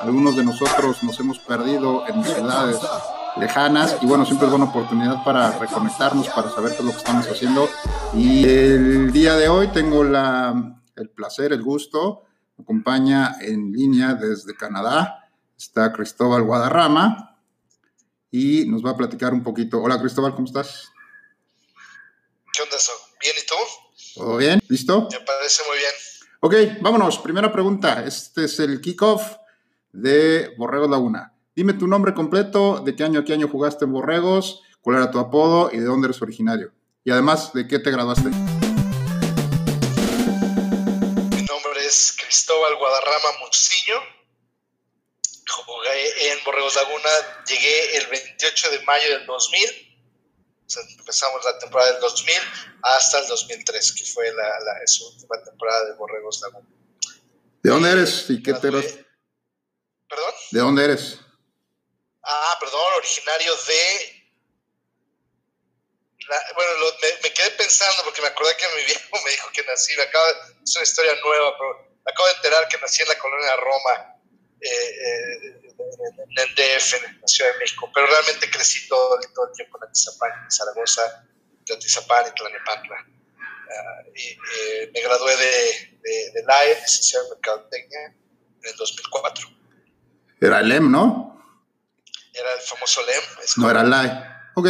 Algunos de nosotros nos hemos perdido en ciudades lejanas y bueno, siempre es buena oportunidad para reconectarnos, para saber qué es lo que estamos haciendo. Y el día de hoy tengo la, el placer, el gusto, me acompaña en línea desde Canadá, está Cristóbal Guadarrama y nos va a platicar un poquito. Hola Cristóbal, ¿cómo estás? ¿Qué onda, eso? ¿Bien y tú? ¿Todo bien? ¿Listo? Me parece muy bien. Ok, vámonos. Primera pregunta. Este es el kickoff de Borregos Laguna. Dime tu nombre completo, de qué año a qué año jugaste en Borregos, cuál era tu apodo y de dónde eres originario. Y además, ¿de qué te graduaste? Mi nombre es Cristóbal Guadarrama Muciño. Jugué en Borregos Laguna, llegué el 28 de mayo del 2000 empezamos la temporada del 2000 hasta el 2003, que fue la, la última temporada de Borregos Laguna. ¿De dónde eres y qué te? ¿Perdón? ¿De dónde eres? Ah, perdón, originario de... bueno, me, quedé pensando porque me acordé que mi viejo me dijo que nací, me acaba, es una historia nueva, pero me acabo de enterar que nací en la colonia Roma, eh, eh, en el DF, en la Ciudad de México, pero realmente crecí todo, todo el tiempo en Atizapán, en Zaragoza, en Atizapán y Tlanepantla. Uh, y eh, me gradué de, de, de LAE, licenciado en Mercadotecnia, en el 2004. Era el LEM, ¿no? Era el famoso LEM. no era LAE. Ok.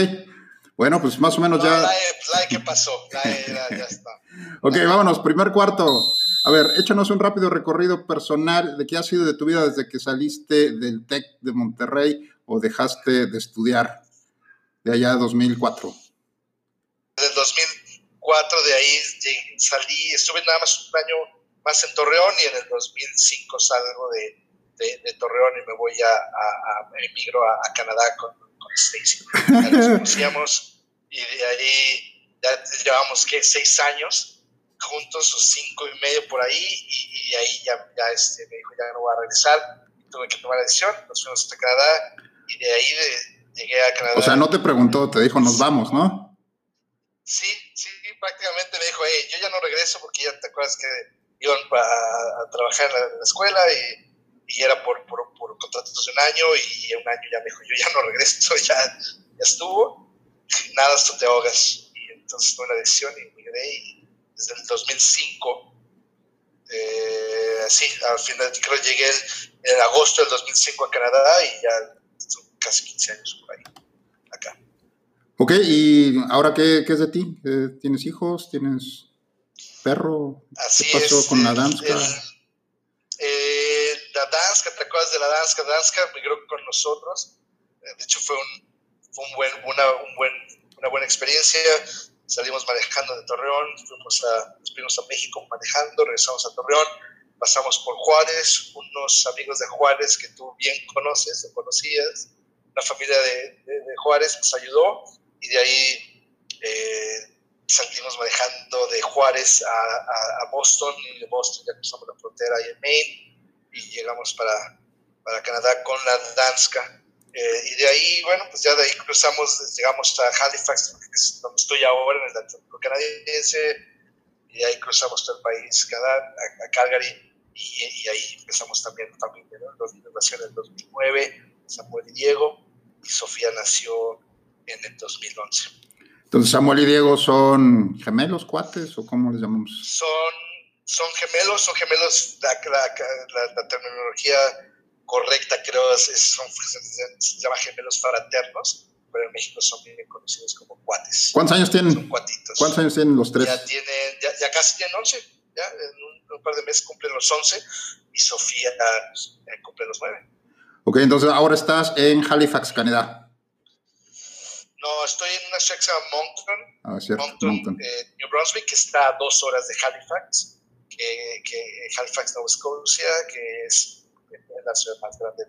Bueno, pues más o menos no, ya. LAE, LAE, ¿qué pasó? LAE ya está. ok, vámonos, primer cuarto. A ver, échanos un rápido recorrido personal de qué ha sido de tu vida desde que saliste del TEC de Monterrey o dejaste de estudiar de allá 2004. Desde 2004 de ahí salí, estuve nada más un año más en Torreón y en el 2005 salgo de, de, de Torreón y me voy a, a, a emigro a, a, Canadá con, con Stacy. Nos conocíamos y de ahí ya llevamos, ¿qué? Seis años juntos, o cinco y medio por ahí, y, y ahí ya, ya este, me dijo, ya no voy a regresar, tuve que tomar la decisión, nos fuimos a Canadá, y de ahí de, llegué a Canadá. O sea, no te preguntó, te dijo, nos vamos, ¿no? Sí, sí, prácticamente me dijo, hey, yo ya no regreso porque ya te acuerdas que iban a, a trabajar en la, en la escuela y, y, era por, por, por contratos de un año y un año ya me dijo, yo ya no regreso, ya, ya estuvo, nada, tú te ahogas. Y entonces tomé la decisión y quedé y desde el 2005. Eh, sí, al final creo que llegué en, en, agosto del 2005 a Canadá y ya son casi 15 años por ahí, acá. Ok, ¿y ahora qué, qué es de ti? ¿Tienes hijos? ¿Tienes perro? Así ¿Qué pasó es, con la danza? Eh, la danza, ¿te acuerdas de la danza? Danza migró con nosotros. De hecho, fue, un, fue un buen, una, un buen, una buena experiencia salimos manejando de Torreón, fuimos a, fuimos a México manejando, regresamos a Torreón, pasamos por Juárez, unos amigos de Juárez que tú bien conoces o conocías, la familia de, de, de Juárez nos ayudó y de ahí eh, salimos manejando de Juárez a, a, a, Boston y de Boston ya cruzamos la frontera ahí en Maine y llegamos para, para Canadá con la Danska. Eh, y de ahí, bueno, pues ya de ahí cruzamos, llegamos a Halifax, que es donde estoy ahora, en el Atlántico canadiense, y de ahí cruzamos todo el país, cada, a, Calgary, y, y, ahí empezamos también la familia, ¿no? Los niños nacieron en el 2009, Samuel y Diego, y Sofía nació en el 2011. Entonces, Samuel y Diego son gemelos, cuates, o cómo les llamamos? Son, son gemelos, son gemelos, la, la, la, la terminología correcta, creo, es, son, se llama gemelos fraternos, pero en México son bien conocidos como cuates. ¿Cuántos años tienen? Son cuatitos. ¿Cuántos años tienen los tres? Ya, tienen, ya, ya casi tienen 11, ya en un, un, par de meses cumplen los 11 y Sofía eh, cumple los 9. Ok, entonces ahora estás en Halifax, Canadá. No, estoy en una ciudad que se llama Moncton, ah, cierto, Moncton, Moncton. Eh, New Brunswick, que está a dos horas de Halifax, que, que Halifax, Nova Scotia, que es la ciudad más grande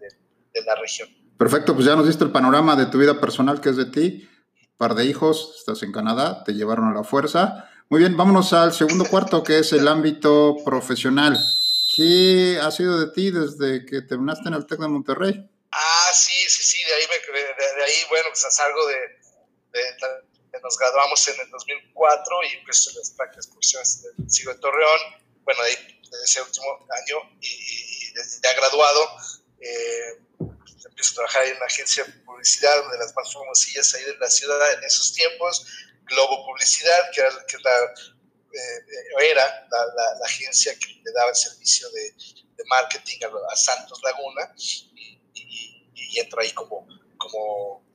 de, la región. Perfecto, pues ya nos diste el panorama de tu vida personal, que es de ti. Par de hijos, estás en Canadá, te llevaron a la fuerza. Muy bien, vámonos al segundo cuarto, que es el ámbito profesional. ¿Qué ha sido de ti desde que terminaste en el TEC de Monterrey? Ah, sí, sí, sí, de ahí, de, ahí bueno, pues salgo de, de, nos graduamos en el 2004 y empiezo las prácticas profesionales del sigo de Torreón, bueno, de, de ese último año y, ya graduado, eh, empiezo a trabajar en una agencia de publicidad, una de las más famosillas ahí de la ciudad en esos tiempos, Globo Publicidad, que era, que la, eh, era la, agencia que le daba el servicio de, de marketing a, a, Santos Laguna y entro ahí como, como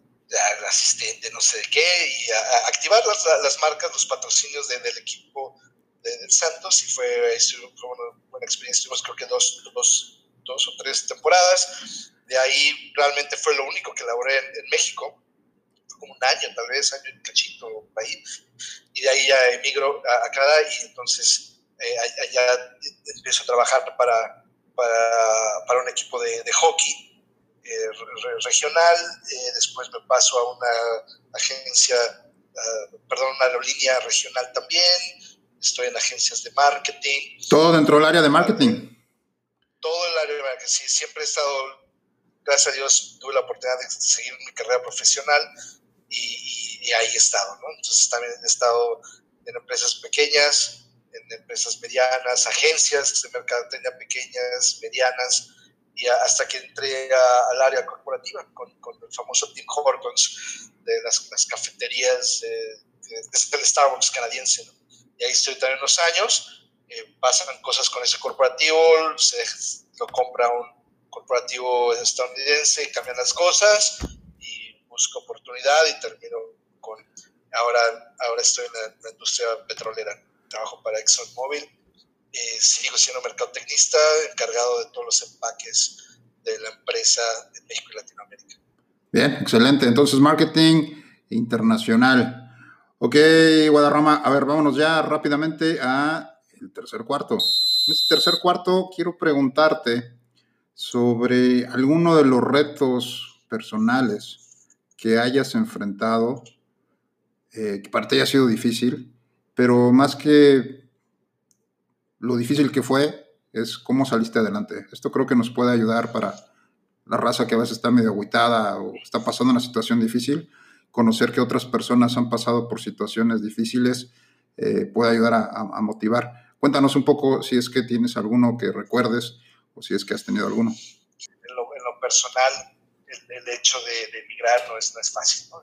asistente, no sé de qué, y a, activar las, las, marcas, los patrocinios del equipo de, Santos, y fue, fue una buena experiencia, tuvimos creo que dos, dos, dos, o tres temporadas, de ahí realmente fue lo único que laboré en, México, como un año tal vez, año y cachito ahí, y de ahí ya emigro a, Canadá y entonces eh, allá empiezo a trabajar para, para, para un equipo de, de hockey eh, regional, eh, después me paso a una agencia, uh, perdón, una aerolínea regional también, estoy en agencias de marketing. ¿Todo dentro del área de marketing? Todo el área de marketing, sí, siempre he estado, gracias a Dios, tuve la oportunidad de seguir mi carrera profesional y, ahí he estado, ¿no? Entonces también he estado en empresas pequeñas, en empresas medianas, agencias de mercadotecnia pequeñas, medianas, y hasta que entré al área corporativa con, con, el famoso Tim Hortons de las, las cafeterías de, el Starbucks canadiense. Y ahí estoy también unos años, eh, pasan cosas con ese corporativo, se lo compra un corporativo estadounidense, cambian las cosas y busco oportunidad y termino con, ahora, ahora estoy en la, la industria petrolera, trabajo para ExxonMobil eh, sigo siendo mercadotecnista, encargado de todos los empaques de la empresa de México y Latinoamérica. Bien, excelente. Entonces, marketing internacional. Ok, Guadarrama, a ver, vámonos ya rápidamente a el tercer cuarto. En este tercer cuarto quiero preguntarte sobre alguno de los retos personales que hayas enfrentado, eh, que para ti haya sido difícil, pero más que lo difícil que fue es cómo saliste adelante. Esto creo que nos puede ayudar para la raza que a veces está medio agüitada o está pasando una situación difícil. Conocer que otras personas han pasado por situaciones difíciles eh, puede ayudar a, motivar. Cuéntanos un poco si es que tienes alguno que recuerdes o si es que has tenido alguno. En lo, personal, el, hecho de, emigrar no es, no es fácil. ¿no?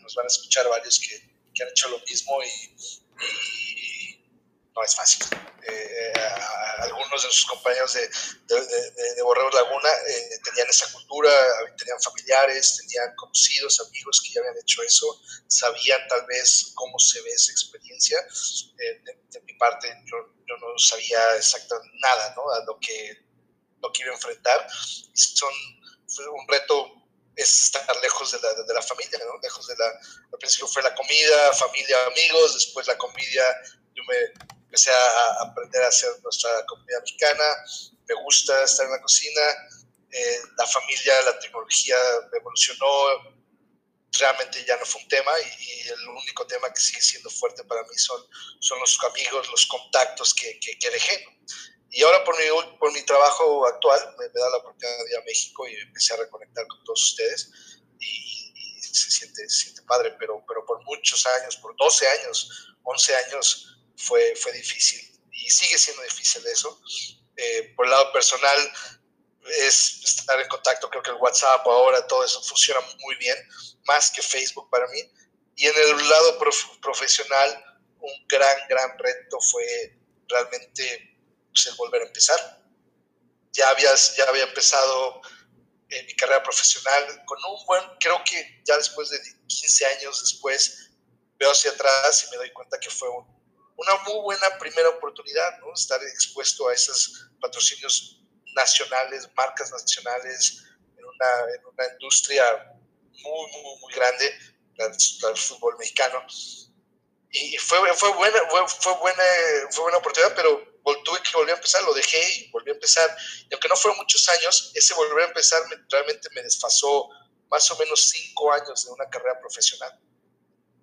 nos van a escuchar varios que, que han hecho lo mismo y no es fácil. Eh, algunos de sus compañeros de, de, de, Borrego Laguna eh, tenían esa cultura, tenían familiares, tenían conocidos, amigos que ya habían hecho eso, sabían tal vez cómo se ve esa experiencia. Eh, de, mi parte, yo, yo, no sabía exactamente nada ¿no? a lo que, lo que iba a enfrentar. Son, fue un reto es estar lejos de la, de la familia, ¿no? lejos de la, al principio fue la comida, familia, amigos, después la comida, yo me empecé a aprender a hacer nuestra comida mexicana, me gusta estar en la cocina, eh, la familia, la tecnología evolucionó, realmente ya no fue un tema y, el único tema que sigue siendo fuerte para mí son, son los amigos, los contactos que, que, dejé. Y ahora por mi, por mi trabajo actual me, da la oportunidad de ir a México y empecé a reconectar con todos ustedes y, y se, siente, se siente padre, pero, pero por muchos años, por 12 años, 11 años, fue, fue difícil y sigue siendo difícil eso. Eh, por el lado personal, es estar en contacto, creo que el WhatsApp ahora, todo eso funciona muy bien, más que Facebook para mí. Y en el lado profesional, un gran, gran reto fue realmente pues, el volver a empezar. Ya, habías, ya había empezado en mi carrera profesional con un buen, creo que ya después de 15 años después, veo hacia atrás y me doy cuenta que fue un una muy buena primera oportunidad, ¿no? Estar expuesto a esos patrocinios nacionales, marcas nacionales, en una, en una industria muy, muy, muy grande, el fútbol mexicano. Y fue, fue, buena, fue, buena, fue buena oportunidad, pero tuve que volver a empezar, lo dejé y volví a empezar. Y aunque no fueron muchos años, ese volver a empezar realmente me desfasó más o menos cinco años de una carrera profesional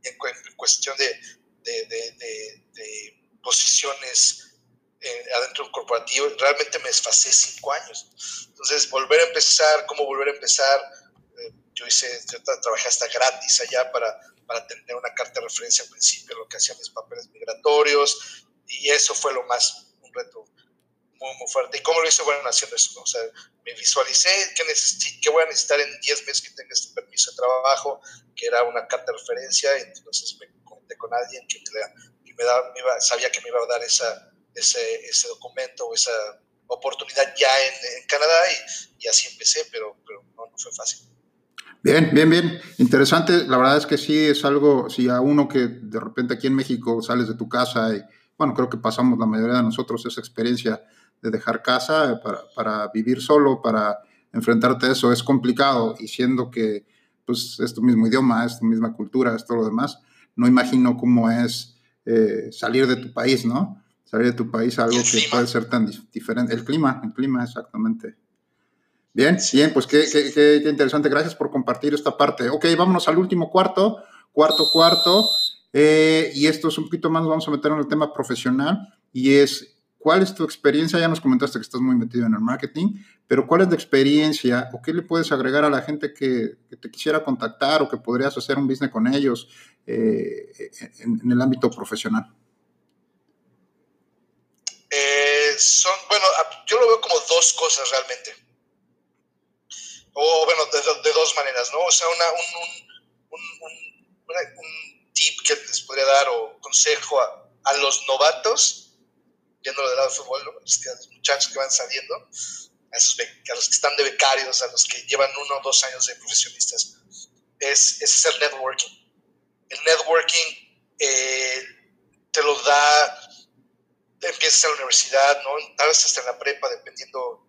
en, cuestión de, de, posiciones eh, adentro corporativo. Realmente me desfasé cinco años. Entonces, volver a empezar, cómo volver a empezar. Eh, yo hice, yo trabajé hasta gratis allá para, para tener una carta de referencia al principio, lo que hacían mis papeles migratorios, y eso fue lo más, un reto muy, muy fuerte. ¿Y cómo lo hice? Bueno, haciendo eso, O sea, me visualicé qué, qué voy a necesitar en 10 meses que tenga este permiso de trabajo, que era una carta de referencia, entonces me conecté con alguien que me, me, iba, sabía que me iba a dar esa, ese, ese documento o esa oportunidad ya en, en Canadá y, y, así empecé, pero, pero no, no fue fácil. Bien, bien, bien. Interesante. La verdad es que sí es algo, si a uno que de repente aquí en México sales de tu casa y, bueno, creo que pasamos la mayoría de nosotros esa experiencia de dejar casa para, para vivir solo, para enfrentarte a eso, es complicado y siendo que pues es tu mismo idioma, es tu misma cultura, es todo lo demás, no imagino cómo es eh, salir de tu país, ¿no? Salir de tu país algo que puede ser tan diferente. El clima, el clima, exactamente. Bien, bien, pues qué, qué, qué, interesante. Gracias por compartir esta parte. Ok, vámonos al último cuarto, cuarto, cuarto. Eh, y esto es un poquito más, vamos a meter en el tema profesional. Y es, ¿cuál es tu experiencia? Ya nos comentaste que estás muy metido en el marketing, pero ¿cuál es la experiencia o qué le puedes agregar a la gente que, te quisiera contactar o que podrías hacer un business con ellos eh, en, en, el ámbito profesional? Eh, son, bueno, yo lo veo como dos cosas realmente o bueno, de, dos maneras, ¿no? O sea, una, un, un, un, tip que les podría dar o consejo a los novatos, yendo del lado del fútbol, ¿no? los, que, los, muchachos que van saliendo, a, esos, a, los que están de becarios, a los que llevan uno o dos años de profesionistas, es, es el networking. El networking eh, te lo da, empiezas en la universidad, ¿no? Tal vez hasta en la prepa, dependiendo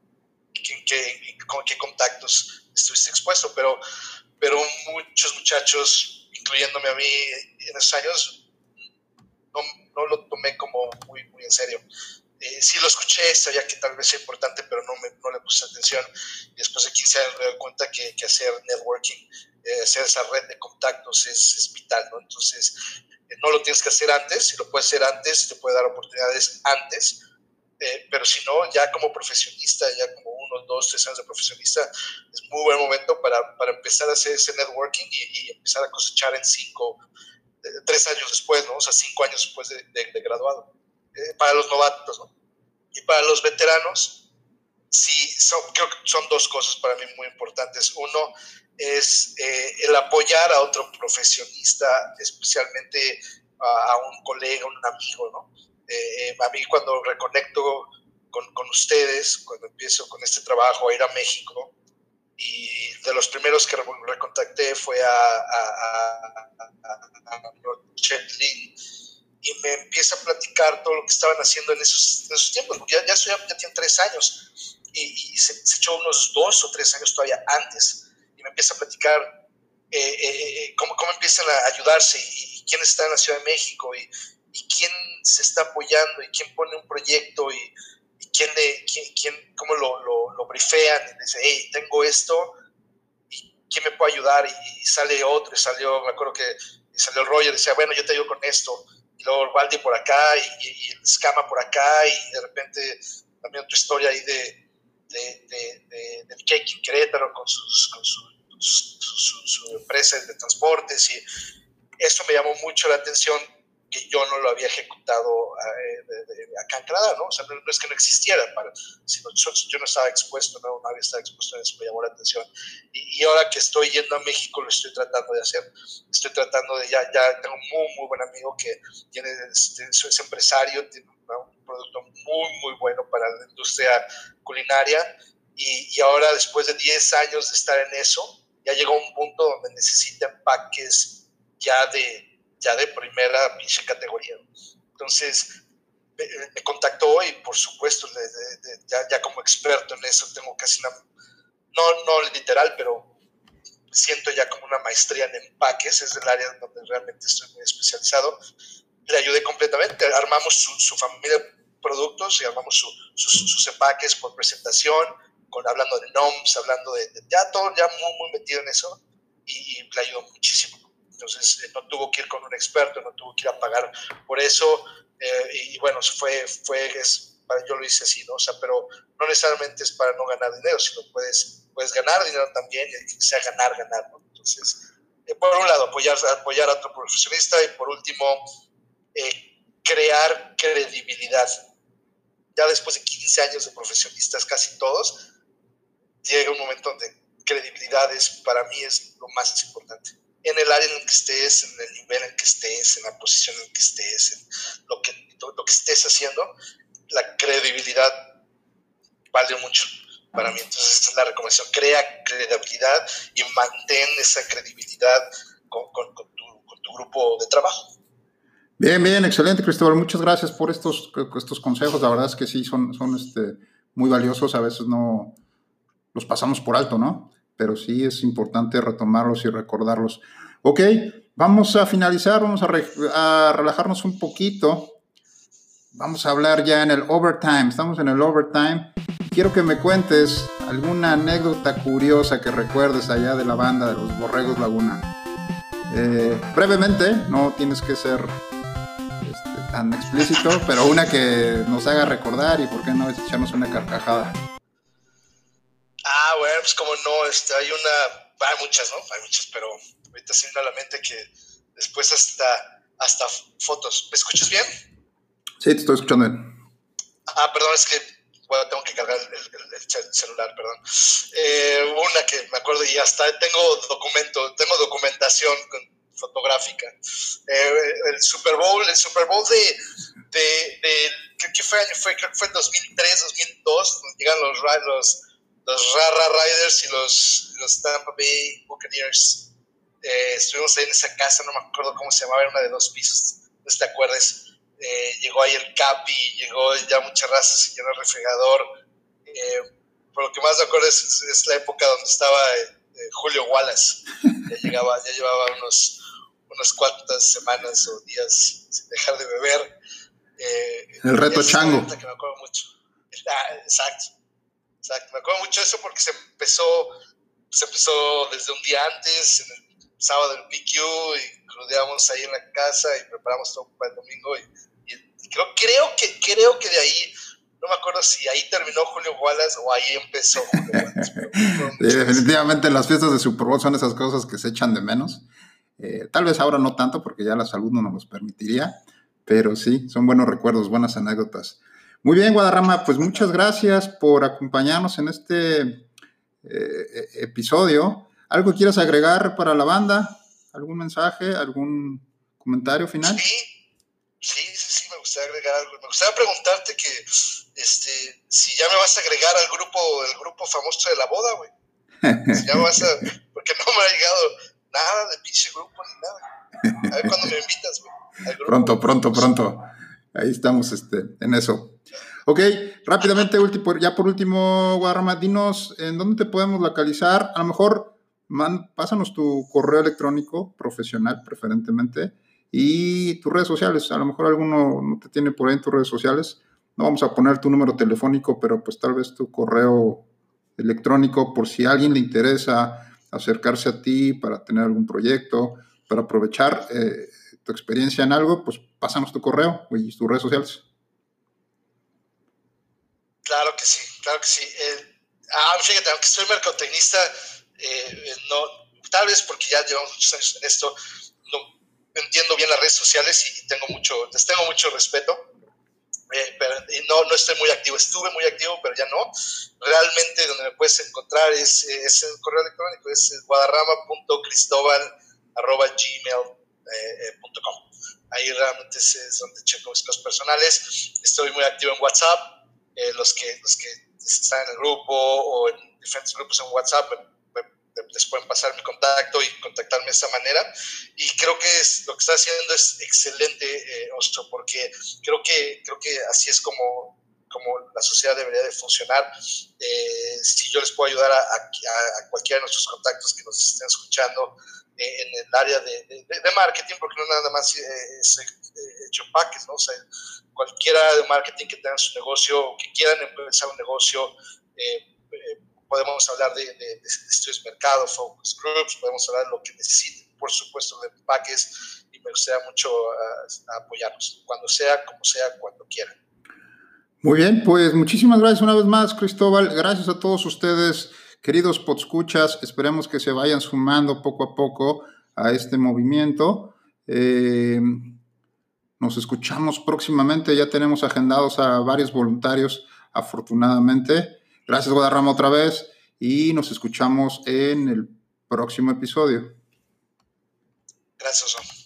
qué, con qué contactos estuviste expuesto, pero, pero muchos muchachos, incluyéndome a mí en esos años, no, no lo tomé como muy, muy en serio. Eh, sí lo escuché, sabía que tal vez es importante, pero no, me, no le puse atención. Y después de 15 años me doy cuenta que, que hacer networking, eh, hacer esa red de contactos es, es vital, ¿no? Entonces, eh, no lo tienes que hacer antes, si lo puedes hacer antes, te puede dar oportunidades antes, eh, pero si no, ya como profesionista, ya como uno, dos, tres años de profesionista, es muy buen momento para, para empezar a hacer ese networking y, empezar a cosechar en cinco, tres años después, ¿no? O sea, cinco años después de, de, graduado. Eh, para los novatos, ¿no? Y para los veteranos, sí, son, creo que son dos cosas para mí muy importantes. Uno es el apoyar a otro profesionista, especialmente a, a un colega, un amigo, ¿no? Eh, a mí cuando reconecto con, con, ustedes, cuando empiezo con este trabajo a ir a México, y de los primeros que recontacté fue a, a, a, a y me empieza a platicar todo lo que estaban haciendo en esos, en esos tiempos, ya, ya, estoy, ya tiene tres años, y, y se, se, echó unos dos o tres años todavía antes, y me empieza a platicar eh, eh, eh cómo, cómo empiezan a ayudarse y, y quién está en la Ciudad de México, y, y quién se está apoyando y quién pone un proyecto y quién, le, quién, quién, cómo lo, lo, lo brifean y dice, hey, tengo esto y quién me puede ayudar y, y sale otro y salió, me acuerdo que salió Roger y decía, bueno, yo te ayudo con esto y luego Valdi por acá y, y, el Scama por acá y de repente también otra historia ahí de, de, de, de del Cake en Querétaro con, sus, con su, su, su, su, empresa de transportes y eso me llamó mucho la atención que yo no lo había ejecutado eh, acá en Canadá, ¿no? O sea, no, es que no existiera, para, sino yo, no estaba expuesto, ¿no? Nadie estaba expuesto eso, me llamó la atención. Y, y, ahora que estoy yendo a México, lo estoy tratando de hacer. Estoy tratando de, ya, ya tengo un muy, muy buen amigo que tiene, es empresario, tiene un producto muy, muy bueno para la industria culinaria. Y, y ahora, después de 10 años de estar en eso, ya llegó a un punto donde necesita empaques ya de ya de primera pinche categoría. Entonces, me, me, contactó y por supuesto, de, de, de, ya, como experto en eso, tengo casi una, no, no literal, pero siento ya como una maestría en empaques, es el área donde realmente estoy muy especializado. Le ayudé completamente, armamos su, su familia, productos, llamamos sus, empaques por presentación, con, hablando de NOMS, hablando de, ya todo, ya muy, muy metido en eso y, le ayudó muchísimo. Entonces eh, no tuvo que ir con un experto, no tuvo que ir a pagar por eso eh, y, bueno, fue, fue es, yo lo hice así, ¿no? O sea, pero no necesariamente es para no ganar dinero, sino puedes, puedes ganar dinero también y que sea ganar, ganar, ¿no? Entonces, eh, por un lado, apoyar, apoyar a otro profesionista y por último, eh, crear credibilidad. Ya después de 15 años de profesionistas, casi todos, llega un momento donde credibilidad es, para mí es lo más importante. En el área en el que estés, en el nivel en que estés, en la posición en que estés, en lo que, lo que estés haciendo, la credibilidad vale mucho para mí. Entonces, esta es la recomendación. Crea credibilidad y mantén esa credibilidad con, tu, grupo de trabajo. Bien, bien, excelente, Cristóbal. Muchas gracias por estos, estos consejos. La verdad es que sí, son, son este, muy valiosos. A veces no los pasamos por alto, ¿no? Pero sí es importante retomarlos y recordarlos. Ok, vamos a finalizar, vamos a relajarnos un poquito Vamos a hablar ya en el overtime. Estamos en el overtime. Quiero que me cuentes alguna anécdota curiosa que recuerdes allá de la banda de los Borregos Laguna. Eh, brevemente, no tienes que ser este, tan explícito, pero una que nos haga recordar y por qué no echarnos una carcajada. Ah, bueno, pues como no, este, hay una, hay muchas, ¿no? Hay muchas, pero ahorita se a la mente que después hasta, hasta fotos. ¿Me escuchas bien? Sí, te estoy escuchando Ah, perdón, es que bueno, tengo que cargar el, celular, perdón. Eh, una que me acuerdo y hasta tengo documento, tengo documentación fotográfica. Eh, el Super Bowl, el Super Bowl de, de, de ¿qué, fue año? Fue, creo que fue en 2003, 2002, llegan los, los, los Rara Riders y los, los Tampa Bay Buccaneers. Eh, estuvimos ahí en esa casa, no me acuerdo cómo se llamaba, era una de dos pisos, no te acuerdas eh, llegó ahí el Capi, llegó ya muchas razas, se llenó el refrigerador. Eh, por lo que más me acuerdo es, la época donde estaba eh, Julio Wallace. Ya, llegaba, ya llevaba unos, unas cuantas semanas o días sin dejar de beber. el reto chango. Que me acuerdo mucho. Ah, exacto, exacto. Me acuerdo mucho de eso porque se empezó, se empezó desde un día antes, en el sábado del PQ, y crudeamos ahí en la casa y preparamos todo para el domingo. Y creo, creo, que, creo que de ahí, no me acuerdo si ahí terminó Julio Wallace o ahí empezó Julio Wallace. definitivamente las fiestas de Super Bowl son esas cosas que se echan de menos. Eh, tal vez ahora no tanto porque ya la salud no nos los permitiría, pero sí, son buenos recuerdos, buenas anécdotas. Muy bien, Guadarrama, pues muchas gracias por acompañarnos en este eh, episodio. ¿Algo quieras agregar para la banda? ¿Algún mensaje? ¿Algún comentario final? Sí, sí, sí, me gustaría agregar algo. Me gustaría preguntarte que este, si ya me vas a agregar al grupo, el grupo famoso de la boda, güey. Si ya me vas a. Porque no me ha llegado nada de pinche grupo ni nada. A ver cuándo me invitas, güey. Pronto, pronto, pronto. Ahí estamos este, en eso. Ok, rápidamente, ya por último, Guarrama, dinos en dónde te podemos localizar. A lo mejor man, pásanos tu correo electrónico profesional, preferentemente, y tus redes sociales. A lo mejor alguno no te tiene por ahí en tus redes sociales. No vamos a poner tu número telefónico, pero pues tal vez tu correo electrónico por si a alguien le interesa acercarse a ti para tener algún proyecto, para aprovechar eh, tu experiencia en algo, pues pásanos tu correo y tus redes sociales. Claro que sí, claro que sí. Eh, ah, fíjate, aunque soy mercotecnista, eh, no, tal vez porque ya llevamos muchos años en esto, no entiendo bien las redes sociales y tengo mucho, les tengo mucho respeto. Eh, pero no, no estoy muy activo, estuve muy activo, pero ya no. Realmente donde me puedes encontrar es, es el correo electrónico, es guadarrama.cristobal.gmail.com. Ahí realmente es, donde checo mis cosas personales. Estoy muy activo en WhatsApp. los, que, los que están en el grupo o en diferentes grupos en WhatsApp les pueden pasar mi contacto y contactarme de esa manera. Y creo que es, lo que está haciendo es excelente, eh, porque creo que, creo que así es como, cómo la sociedad debería de funcionar. Eh, si yo les puedo ayudar a, a, cualquiera de nuestros contactos que nos estén escuchando eh, en el área de, de, marketing, porque no nada más es, hecho paques, ¿no? O sea, cualquiera de marketing que tenga su negocio, que quieran empezar un negocio, podemos hablar de, estudios de mercado, focus groups, podemos hablar de lo que necesiten, por supuesto, de paques y me gustaría mucho uh, apoyarlos, cuando sea, como sea, cuando quieran. Muy bien, pues muchísimas gracias una vez más, Cristóbal. Gracias a todos ustedes, queridos podscuchas. Esperemos que se vayan sumando poco a poco a este movimiento. Eh, nos escuchamos próximamente. Ya tenemos agendados a varios voluntarios, afortunadamente. Gracias, Guadarrama, otra vez. Y nos escuchamos en el próximo episodio. Gracias,